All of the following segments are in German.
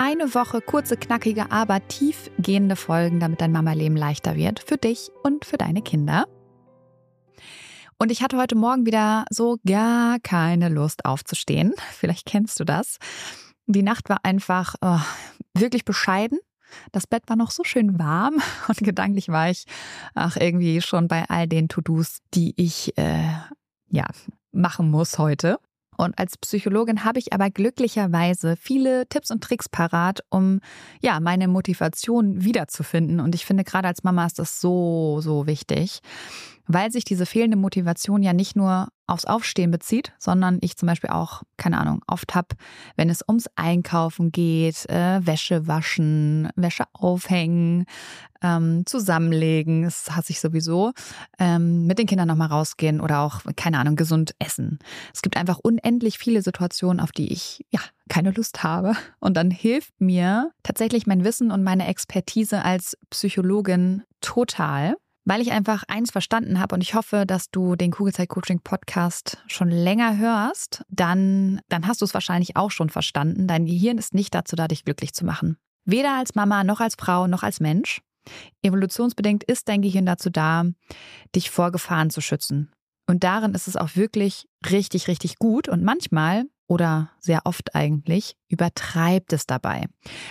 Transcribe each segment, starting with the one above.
Eine Woche kurze, knackige, aber tiefgehende Folgen, damit dein Mama-Leben leichter wird. Für dich und für deine Kinder. Und ich hatte heute Morgen wieder so gar keine Lust aufzustehen. Vielleicht kennst du das. Die Nacht war einfach oh, wirklich bescheiden. Das Bett war noch so schön warm und gedanklich war ich ach irgendwie schon bei all den To-Dos, die ich äh, ja machen muss heute. Und als Psychologin habe ich aber glücklicherweise viele Tipps und Tricks parat, um ja meine Motivation wiederzufinden. Und ich finde, gerade als Mama ist das so, so wichtig weil sich diese fehlende Motivation ja nicht nur aufs Aufstehen bezieht, sondern ich zum Beispiel auch, keine Ahnung, oft habe, wenn es ums Einkaufen geht, äh, Wäsche waschen, Wäsche aufhängen, ähm, zusammenlegen, das hasse ich sowieso, ähm, mit den Kindern nochmal rausgehen oder auch, keine Ahnung, gesund essen. Es gibt einfach unendlich viele Situationen, auf die ich, ja, keine Lust habe. Und dann hilft mir tatsächlich mein Wissen und meine Expertise als Psychologin total weil ich einfach eins verstanden habe und ich hoffe, dass du den Kugelzeit Coaching Podcast schon länger hörst, dann, dann hast du es wahrscheinlich auch schon verstanden. Dein Gehirn ist nicht dazu da, dich glücklich zu machen. Weder als Mama, noch als Frau, noch als Mensch. Evolutionsbedingt ist dein Gehirn dazu da, dich vor Gefahren zu schützen. Und darin ist es auch wirklich richtig, richtig gut. Und manchmal oder sehr oft eigentlich übertreibt es dabei,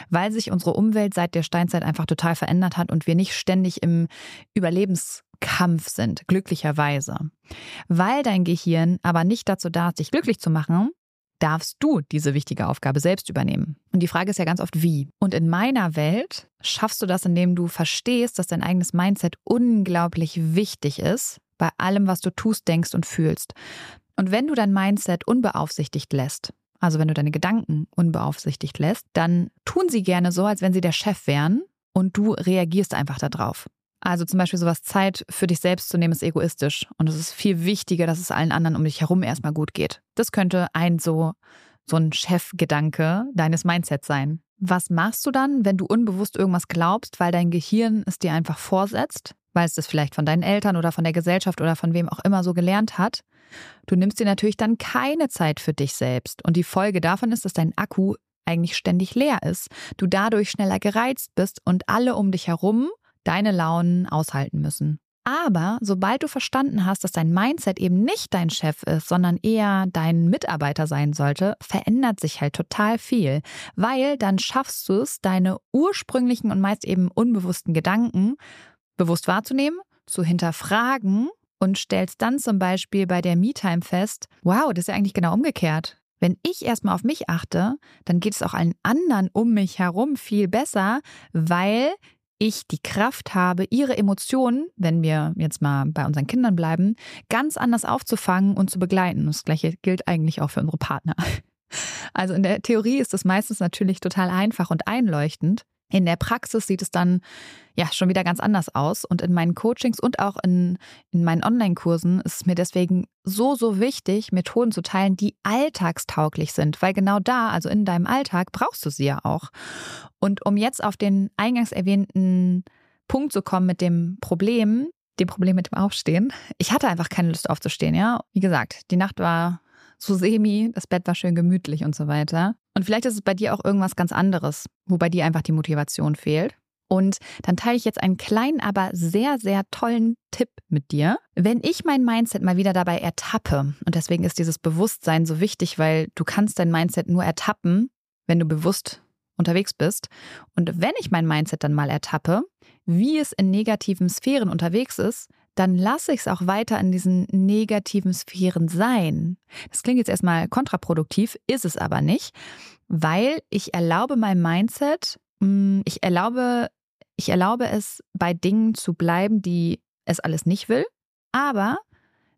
weil sich unsere Umwelt seit der Steinzeit einfach total verändert hat und wir nicht ständig im Überlebenskampf sind, glücklicherweise. Weil dein Gehirn aber nicht dazu da ist, dich glücklich zu machen, darfst du diese wichtige Aufgabe selbst übernehmen. Und die Frage ist ja ganz oft, wie. Und in meiner Welt schaffst du das, indem du verstehst, dass dein eigenes Mindset unglaublich wichtig ist bei allem, was du tust, denkst und fühlst. Und wenn du dein Mindset unbeaufsichtigt lässt, also wenn du deine Gedanken unbeaufsichtigt lässt, dann tun sie gerne so, als wenn sie der Chef wären und du reagierst einfach darauf. Also zum Beispiel sowas Zeit für dich selbst zu nehmen, ist egoistisch. Und es ist viel wichtiger, dass es allen anderen um dich herum erstmal gut geht. Das könnte ein so, so ein Chefgedanke deines Mindsets sein. Was machst du dann, wenn du unbewusst irgendwas glaubst, weil dein Gehirn es dir einfach vorsetzt? Weil es das vielleicht von deinen Eltern oder von der Gesellschaft oder von wem auch immer so gelernt hat? Du nimmst dir natürlich dann keine Zeit für dich selbst. Und die Folge davon ist, dass dein Akku eigentlich ständig leer ist, du dadurch schneller gereizt bist und alle um dich herum deine Launen aushalten müssen. Aber sobald du verstanden hast, dass dein Mindset eben nicht dein Chef ist, sondern eher dein Mitarbeiter sein sollte, verändert sich halt total viel, weil dann schaffst du es, deine ursprünglichen und meist eben unbewussten Gedanken bewusst wahrzunehmen, zu hinterfragen und stellst dann zum Beispiel bei der Me-Time fest, wow, das ist ja eigentlich genau umgekehrt. Wenn ich erstmal auf mich achte, dann geht es auch allen anderen um mich herum viel besser, weil ich die Kraft habe, ihre Emotionen, wenn wir jetzt mal bei unseren Kindern bleiben, ganz anders aufzufangen und zu begleiten. Das gleiche gilt eigentlich auch für unsere Partner. Also in der Theorie ist das meistens natürlich total einfach und einleuchtend. In der Praxis sieht es dann ja schon wieder ganz anders aus. Und in meinen Coachings und auch in, in meinen Online-Kursen ist es mir deswegen so, so wichtig, Methoden zu teilen, die alltagstauglich sind. Weil genau da, also in deinem Alltag, brauchst du sie ja auch. Und um jetzt auf den eingangs erwähnten Punkt zu kommen mit dem Problem, dem Problem mit dem Aufstehen. Ich hatte einfach keine Lust aufzustehen, ja. Wie gesagt, die Nacht war so semi, das Bett war schön gemütlich und so weiter. Und vielleicht ist es bei dir auch irgendwas ganz anderes, wo bei dir einfach die Motivation fehlt. Und dann teile ich jetzt einen kleinen, aber sehr, sehr tollen Tipp mit dir. Wenn ich mein Mindset mal wieder dabei ertappe, und deswegen ist dieses Bewusstsein so wichtig, weil du kannst dein Mindset nur ertappen, wenn du bewusst unterwegs bist. Und wenn ich mein Mindset dann mal ertappe, wie es in negativen Sphären unterwegs ist, dann lasse ich es auch weiter in diesen negativen Sphären sein. Das klingt jetzt erstmal kontraproduktiv, ist es aber nicht, weil ich erlaube meinem Mindset, mm, ich erlaube, ich erlaube es, bei Dingen zu bleiben, die es alles nicht will, aber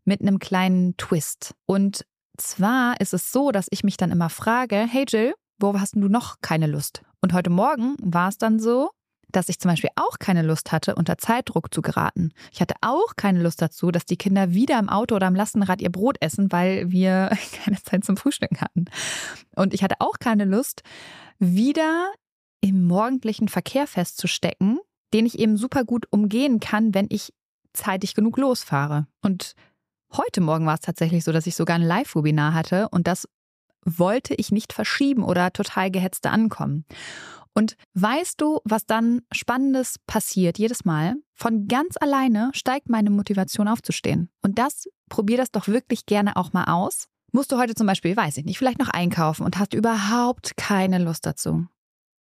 mit einem kleinen Twist. Und zwar ist es so, dass ich mich dann immer frage, hey Jill, wo hast du noch keine Lust? Und heute Morgen war es dann so, dass ich zum Beispiel auch keine Lust hatte, unter Zeitdruck zu geraten. Ich hatte auch keine Lust dazu, dass die Kinder wieder im Auto oder am Lastenrad ihr Brot essen, weil wir keine Zeit zum Frühstücken hatten. Und ich hatte auch keine Lust, wieder im morgendlichen Verkehr festzustecken, den ich eben super gut umgehen kann, wenn ich zeitig genug losfahre. Und heute Morgen war es tatsächlich so, dass ich sogar ein Live-Webinar hatte und das wollte ich nicht verschieben oder total gehetzte ankommen. Und weißt du, was dann Spannendes passiert jedes Mal? Von ganz alleine steigt meine Motivation aufzustehen. Und das, probier das doch wirklich gerne auch mal aus. Musst du heute zum Beispiel, weiß ich nicht, vielleicht noch einkaufen und hast überhaupt keine Lust dazu.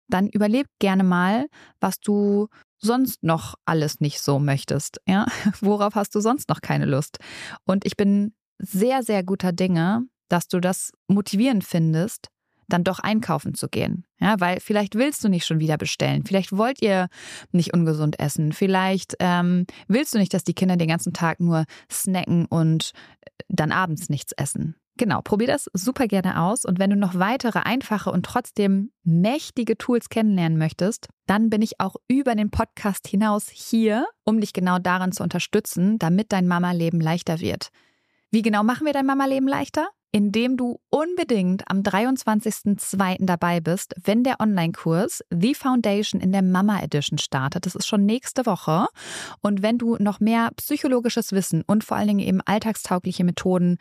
Dann überleb gerne mal, was du sonst noch alles nicht so möchtest. Ja? Worauf hast du sonst noch keine Lust? Und ich bin sehr, sehr guter Dinge, dass du das motivierend findest, dann doch einkaufen zu gehen. Ja, weil vielleicht willst du nicht schon wieder bestellen. Vielleicht wollt ihr nicht ungesund essen. Vielleicht ähm, willst du nicht, dass die Kinder den ganzen Tag nur snacken und dann abends nichts essen. Genau, probier das super gerne aus. Und wenn du noch weitere einfache und trotzdem mächtige Tools kennenlernen möchtest, dann bin ich auch über den Podcast hinaus hier, um dich genau daran zu unterstützen, damit dein Mama-Leben leichter wird. Wie genau machen wir dein Mama-Leben leichter? Indem du unbedingt am 23.02. dabei bist, wenn der Online-Kurs The Foundation in der Mama Edition startet. Das ist schon nächste Woche. Und wenn du noch mehr psychologisches Wissen und vor allen Dingen eben alltagstaugliche Methoden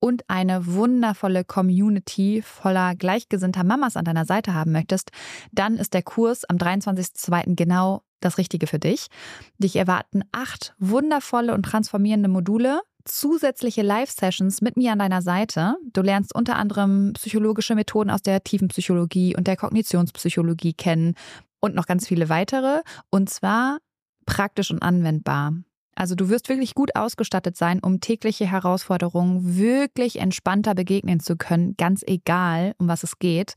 und eine wundervolle Community voller gleichgesinnter Mamas an deiner Seite haben möchtest, dann ist der Kurs am 23.02. genau das Richtige für dich. Dich erwarten acht wundervolle und transformierende Module, zusätzliche Live-Sessions mit mir an deiner Seite. Du lernst unter anderem psychologische Methoden aus der Tiefenpsychologie und der Kognitionspsychologie kennen und noch ganz viele weitere. Und zwar praktisch und anwendbar. Also du wirst wirklich gut ausgestattet sein, um tägliche Herausforderungen wirklich entspannter begegnen zu können, ganz egal, um was es geht,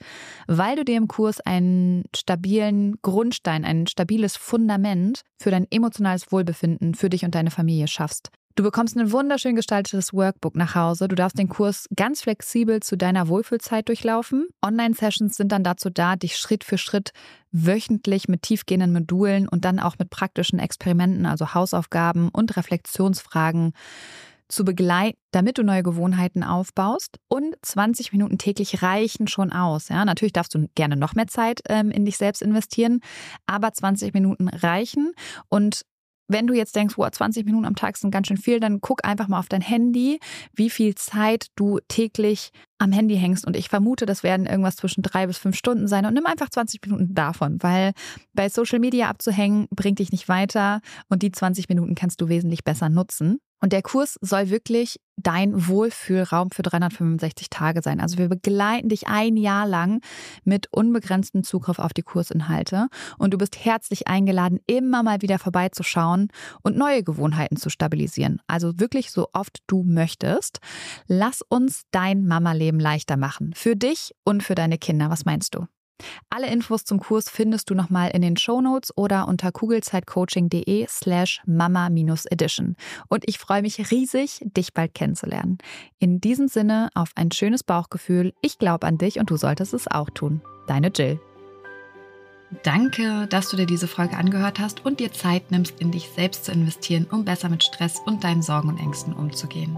weil du dir im Kurs einen stabilen Grundstein, ein stabiles Fundament für dein emotionales Wohlbefinden für dich und deine Familie schaffst. Du bekommst ein wunderschön gestaltetes Workbook nach Hause. Du darfst den Kurs ganz flexibel zu deiner Wohlfühlzeit durchlaufen. Online-Sessions sind dann dazu da, dich Schritt für Schritt wöchentlich mit tiefgehenden Modulen und dann auch mit praktischen Experimenten, also Hausaufgaben und Reflexionsfragen zu begleiten, damit du neue Gewohnheiten aufbaust. Und 20 Minuten täglich reichen schon aus. Ja, natürlich darfst du gerne noch mehr Zeit ähm, in dich selbst investieren, aber 20 Minuten reichen. Und wenn du jetzt denkst, wow, 20 Minuten am Tag sind ganz schön viel, dann guck einfach mal auf dein Handy, wie viel Zeit du täglich am Handy hängst. Und ich vermute, das werden irgendwas zwischen drei bis fünf Stunden sein. Und nimm einfach 20 Minuten davon, weil bei Social Media abzuhängen bringt dich nicht weiter. Und die 20 Minuten kannst du wesentlich besser nutzen. Und der Kurs soll wirklich dein Wohlfühlraum für 365 Tage sein. Also wir begleiten dich ein Jahr lang mit unbegrenztem Zugriff auf die Kursinhalte und du bist herzlich eingeladen, immer mal wieder vorbeizuschauen und neue Gewohnheiten zu stabilisieren. Also wirklich so oft du möchtest. Lass uns dein Mama-Leben leichter machen. Für dich und für deine Kinder. Was meinst du? Alle Infos zum Kurs findest du nochmal in den Shownotes oder unter kugelzeitcoaching.de slash mama-edition. Und ich freue mich riesig, dich bald kennenzulernen. In diesem Sinne auf ein schönes Bauchgefühl. Ich glaube an dich und du solltest es auch tun. Deine Jill. Danke, dass du dir diese Folge angehört hast und dir Zeit nimmst, in dich selbst zu investieren, um besser mit Stress und deinen Sorgen und Ängsten umzugehen.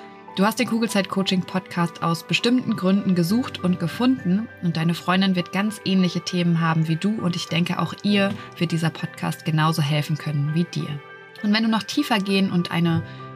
Du hast den Kugelzeit-Coaching-Podcast aus bestimmten Gründen gesucht und gefunden und deine Freundin wird ganz ähnliche Themen haben wie du und ich denke auch ihr wird dieser Podcast genauso helfen können wie dir. Und wenn du noch tiefer gehen und eine